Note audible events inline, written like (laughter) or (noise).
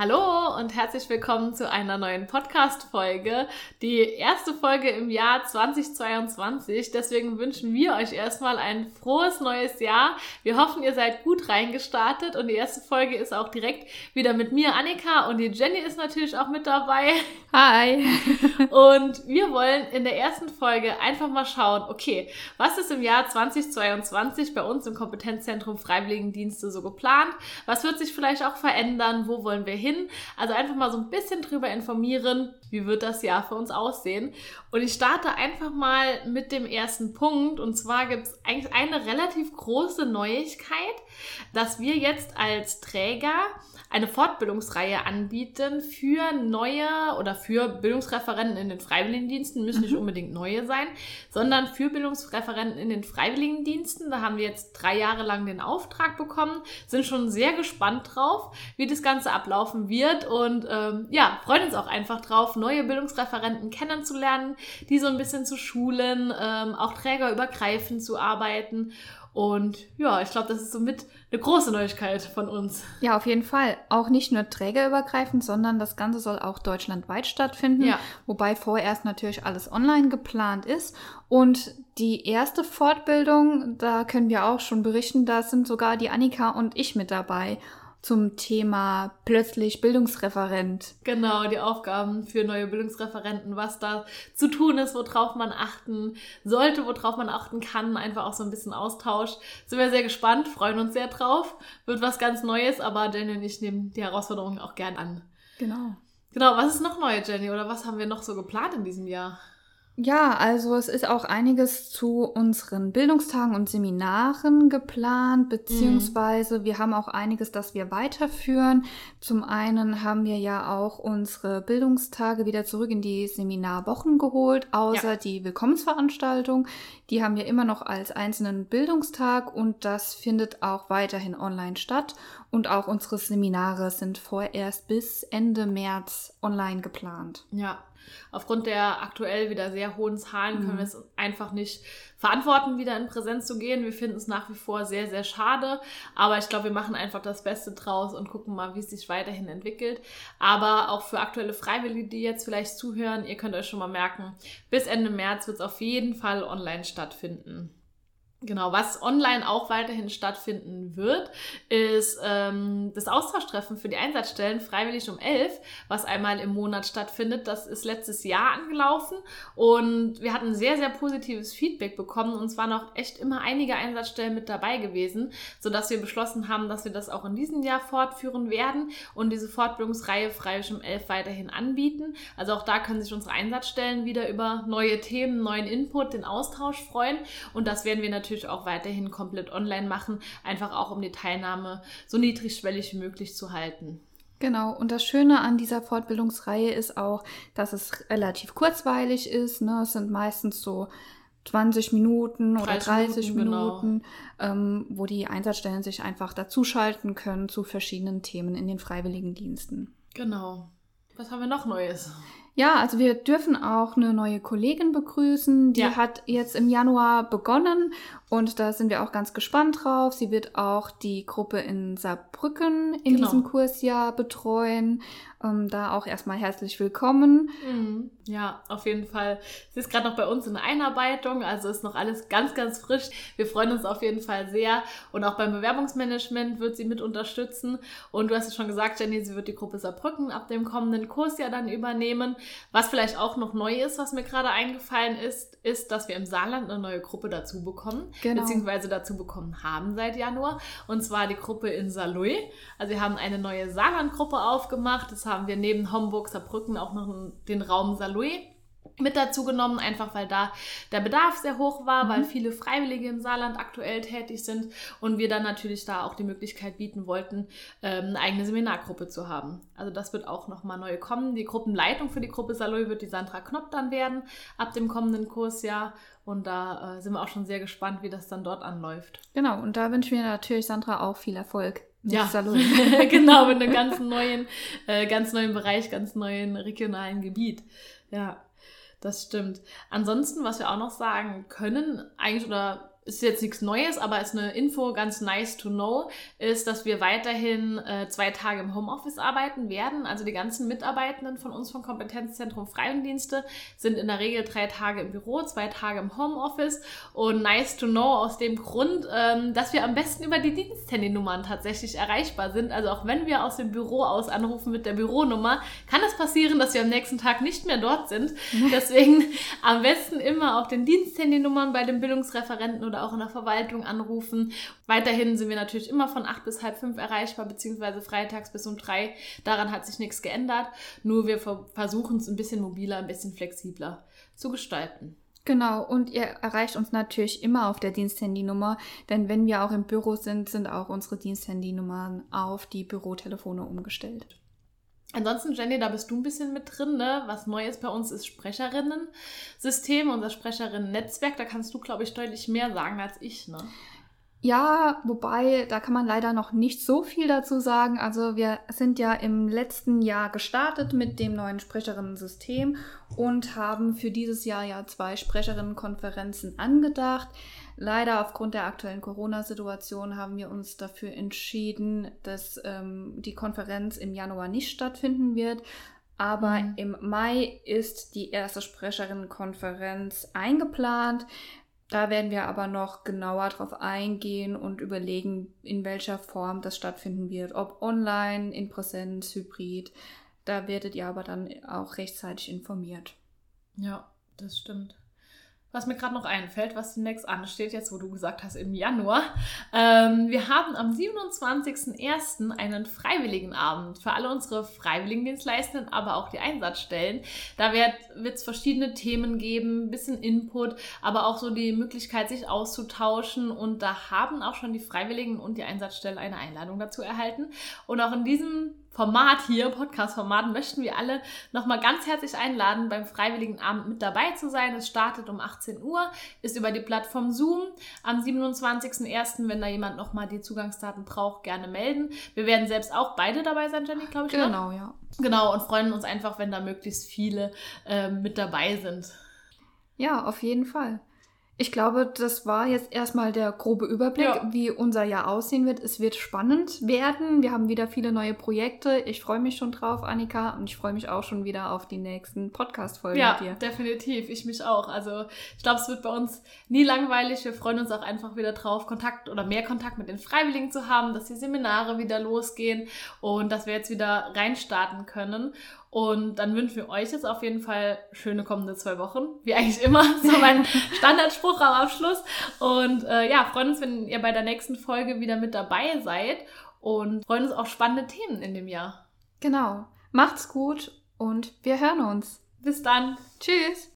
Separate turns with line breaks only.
Hallo und herzlich willkommen zu einer neuen Podcast-Folge. Die erste Folge im Jahr 2022. Deswegen wünschen wir euch erstmal ein frohes neues Jahr. Wir hoffen, ihr seid gut reingestartet und die erste Folge ist auch direkt wieder mit mir, Annika, und die Jenny ist natürlich auch mit dabei.
Hi! (laughs)
Und wir wollen in der ersten Folge einfach mal schauen, okay, was ist im Jahr 2022 bei uns im Kompetenzzentrum Freiwilligendienste so geplant? Was wird sich vielleicht auch verändern? Wo wollen wir hin? Hin. Also einfach mal so ein bisschen drüber informieren, wie wird das Jahr für uns aussehen. Und ich starte einfach mal mit dem ersten Punkt. Und zwar gibt es eigentlich eine relativ große Neuigkeit, dass wir jetzt als Träger eine Fortbildungsreihe anbieten für neue oder für Bildungsreferenten in den Freiwilligendiensten, müssen nicht mhm. unbedingt neue sein, sondern für Bildungsreferenten in den Freiwilligendiensten. Da haben wir jetzt drei Jahre lang den Auftrag bekommen, sind schon sehr gespannt drauf, wie das Ganze ablaufen wird und ähm, ja, freuen uns auch einfach drauf, neue Bildungsreferenten kennenzulernen, die so ein bisschen zu schulen, ähm, auch trägerübergreifend zu arbeiten und ja, ich glaube, das ist somit eine große Neuigkeit von uns.
Ja, auf jeden Fall. Auch nicht nur trägerübergreifend, sondern das Ganze soll auch deutschlandweit stattfinden. Ja. Wobei vorerst natürlich alles online geplant ist. Und die erste Fortbildung, da können wir auch schon berichten, da sind sogar die Annika und ich mit dabei zum Thema plötzlich Bildungsreferent.
Genau, die Aufgaben für neue Bildungsreferenten, was da zu tun ist, worauf man achten sollte, worauf man achten kann, einfach auch so ein bisschen Austausch. Sind wir sehr gespannt, freuen uns sehr drauf. Wird was ganz Neues, aber Jenny und ich nehmen die Herausforderungen auch gern an.
Genau.
Genau, was ist noch neu, Jenny? Oder was haben wir noch so geplant in diesem Jahr?
Ja, also es ist auch einiges zu unseren Bildungstagen und Seminaren geplant, beziehungsweise mhm. wir haben auch einiges, das wir weiterführen. Zum einen haben wir ja auch unsere Bildungstage wieder zurück in die Seminarwochen geholt, außer ja. die Willkommensveranstaltung. Die haben wir immer noch als einzelnen Bildungstag und das findet auch weiterhin online statt. Und auch unsere Seminare sind vorerst bis Ende März online geplant.
Ja, aufgrund der aktuell wieder sehr hohen Zahlen können mhm. wir es einfach nicht verantworten, wieder in Präsenz zu gehen. Wir finden es nach wie vor sehr, sehr schade. Aber ich glaube, wir machen einfach das Beste draus und gucken mal, wie es sich weiterhin entwickelt. Aber auch für aktuelle Freiwillige, die jetzt vielleicht zuhören, ihr könnt euch schon mal merken, bis Ende März wird es auf jeden Fall online stattfinden. Genau, was online auch weiterhin stattfinden wird, ist ähm, das Austauschtreffen für die Einsatzstellen freiwillig um elf, was einmal im Monat stattfindet. Das ist letztes Jahr angelaufen und wir hatten sehr, sehr positives Feedback bekommen und es waren auch echt immer einige Einsatzstellen mit dabei gewesen, sodass wir beschlossen haben, dass wir das auch in diesem Jahr fortführen werden und diese Fortbildungsreihe freiwillig um elf weiterhin anbieten. Also auch da können sich unsere Einsatzstellen wieder über neue Themen, neuen Input, den Austausch freuen und das werden wir natürlich natürlich auch weiterhin komplett online machen, einfach auch um die Teilnahme so niedrigschwellig wie möglich zu halten.
Genau, und das Schöne an dieser Fortbildungsreihe ist auch, dass es relativ kurzweilig ist. Ne? Es sind meistens so 20 Minuten oder 30 Minuten, Minuten genau. ähm, wo die Einsatzstellen sich einfach dazuschalten können zu verschiedenen Themen in den Freiwilligendiensten.
Genau. Was haben wir noch Neues?
Ja, also wir dürfen auch eine neue Kollegin begrüßen. Die ja. hat jetzt im Januar begonnen und da sind wir auch ganz gespannt drauf. Sie wird auch die Gruppe in Saarbrücken in genau. diesem Kursjahr betreuen. Ähm, da auch erstmal herzlich willkommen.
Mhm. Ja, auf jeden Fall. Sie ist gerade noch bei uns in der Einarbeitung, also ist noch alles ganz, ganz frisch. Wir freuen uns auf jeden Fall sehr. Und auch beim Bewerbungsmanagement wird sie mit unterstützen. Und du hast es schon gesagt, Jenny, sie wird die Gruppe Saarbrücken ab dem kommenden Kursjahr dann übernehmen. Was vielleicht auch noch neu ist, was mir gerade eingefallen ist, ist, dass wir im Saarland eine neue Gruppe dazu bekommen, genau. beziehungsweise dazu bekommen haben seit Januar. Und zwar die Gruppe in Saarlouis. Also wir haben eine neue Saarland-Gruppe aufgemacht. Das haben wir neben Homburg, Saarbrücken auch noch den Raum Saarlouis mit dazu genommen, einfach weil da der Bedarf sehr hoch war, mhm. weil viele Freiwillige im Saarland aktuell tätig sind und wir dann natürlich da auch die Möglichkeit bieten wollten, ähm, eine eigene Seminargruppe zu haben. Also das wird auch nochmal neu kommen. Die Gruppenleitung für die Gruppe Saloy wird die Sandra Knopp dann werden ab dem kommenden Kursjahr und da äh, sind wir auch schon sehr gespannt, wie das dann dort anläuft.
Genau, und da wünschen wir natürlich Sandra auch viel Erfolg.
Ja, (laughs) genau, mit einem ganz neuen, äh, ganz neuen Bereich, ganz neuen regionalen Gebiet. Ja. Das stimmt. Ansonsten, was wir auch noch sagen können, eigentlich oder ist jetzt nichts Neues, aber ist eine Info, ganz nice to know, ist, dass wir weiterhin äh, zwei Tage im Homeoffice arbeiten werden. Also die ganzen Mitarbeitenden von uns vom Kompetenzzentrum Freiwilligendienste sind in der Regel drei Tage im Büro, zwei Tage im Homeoffice. Und nice to know aus dem Grund, ähm, dass wir am besten über die Diensthandynummern tatsächlich erreichbar sind. Also auch wenn wir aus dem Büro aus anrufen mit der Büronummer, kann es passieren, dass wir am nächsten Tag nicht mehr dort sind. (laughs) Deswegen am besten immer auf den Diensthandynummern bei den Bildungsreferenten oder oder auch in der Verwaltung anrufen. Weiterhin sind wir natürlich immer von acht bis halb fünf erreichbar, beziehungsweise freitags bis um drei. Daran hat sich nichts geändert. Nur wir versuchen es ein bisschen mobiler, ein bisschen flexibler zu gestalten.
Genau, und ihr erreicht uns natürlich immer auf der Diensthandynummer, denn wenn wir auch im Büro sind, sind auch unsere Diensthandynummern auf die Bürotelefone umgestellt.
Ansonsten, Jenny, da bist du ein bisschen mit drin, ne? Was Neues bei uns ist Sprecherinnen-System, unser Sprecherinnen-Netzwerk. Da kannst du, glaube ich, deutlich mehr sagen als ich, ne?
Ja, wobei, da kann man leider noch nicht so viel dazu sagen. Also wir sind ja im letzten Jahr gestartet mit dem neuen Sprecherinnen-System und haben für dieses Jahr ja zwei Sprecherinnenkonferenzen angedacht. Leider aufgrund der aktuellen Corona-Situation haben wir uns dafür entschieden, dass ähm, die Konferenz im Januar nicht stattfinden wird. Aber mhm. im Mai ist die erste Sprecherinnenkonferenz eingeplant. Da werden wir aber noch genauer drauf eingehen und überlegen, in welcher Form das stattfinden wird. Ob online, in Präsenz, hybrid. Da werdet ihr aber dann auch rechtzeitig informiert.
Ja, das stimmt was mir gerade noch einfällt, was demnächst ansteht, jetzt wo du gesagt hast im Januar. Ähm, wir haben am 27.01. einen Freiwilligenabend für alle unsere Freiwilligendienstleistenden, aber auch die Einsatzstellen. Da wird es verschiedene Themen geben, ein bisschen Input, aber auch so die Möglichkeit, sich auszutauschen. Und da haben auch schon die Freiwilligen und die Einsatzstellen eine Einladung dazu erhalten. Und auch in diesem Format hier, Podcast-Format, möchten wir alle nochmal ganz herzlich einladen, beim Freiwilligen Abend mit dabei zu sein. Es startet um 18 Uhr, ist über die Plattform Zoom. Am 27.01., wenn da jemand nochmal die Zugangsdaten braucht, gerne melden. Wir werden selbst auch beide dabei sein, Jenny, glaube ich.
Ne? Genau, ne? ja.
Genau, und freuen uns einfach, wenn da möglichst viele äh, mit dabei sind.
Ja, auf jeden Fall. Ich glaube, das war jetzt erstmal der grobe Überblick, ja. wie unser Jahr aussehen wird. Es wird spannend werden. Wir haben wieder viele neue Projekte. Ich freue mich schon drauf, Annika, und ich freue mich auch schon wieder auf die nächsten Podcast-Folgen
ja, mit dir. Ja, definitiv. Ich mich auch. Also ich glaube, es wird bei uns nie langweilig. Wir freuen uns auch einfach wieder drauf, Kontakt oder mehr Kontakt mit den Freiwilligen zu haben, dass die Seminare wieder losgehen und dass wir jetzt wieder reinstarten können. Und dann wünschen wir euch jetzt auf jeden Fall schöne kommende zwei Wochen. Wie eigentlich immer, (laughs) so mein Standardspruch am Abschluss. Und äh, ja, freuen uns, wenn ihr bei der nächsten Folge wieder mit dabei seid. Und freuen uns auf spannende Themen in dem Jahr.
Genau. Macht's gut und wir hören uns.
Bis dann.
Tschüss.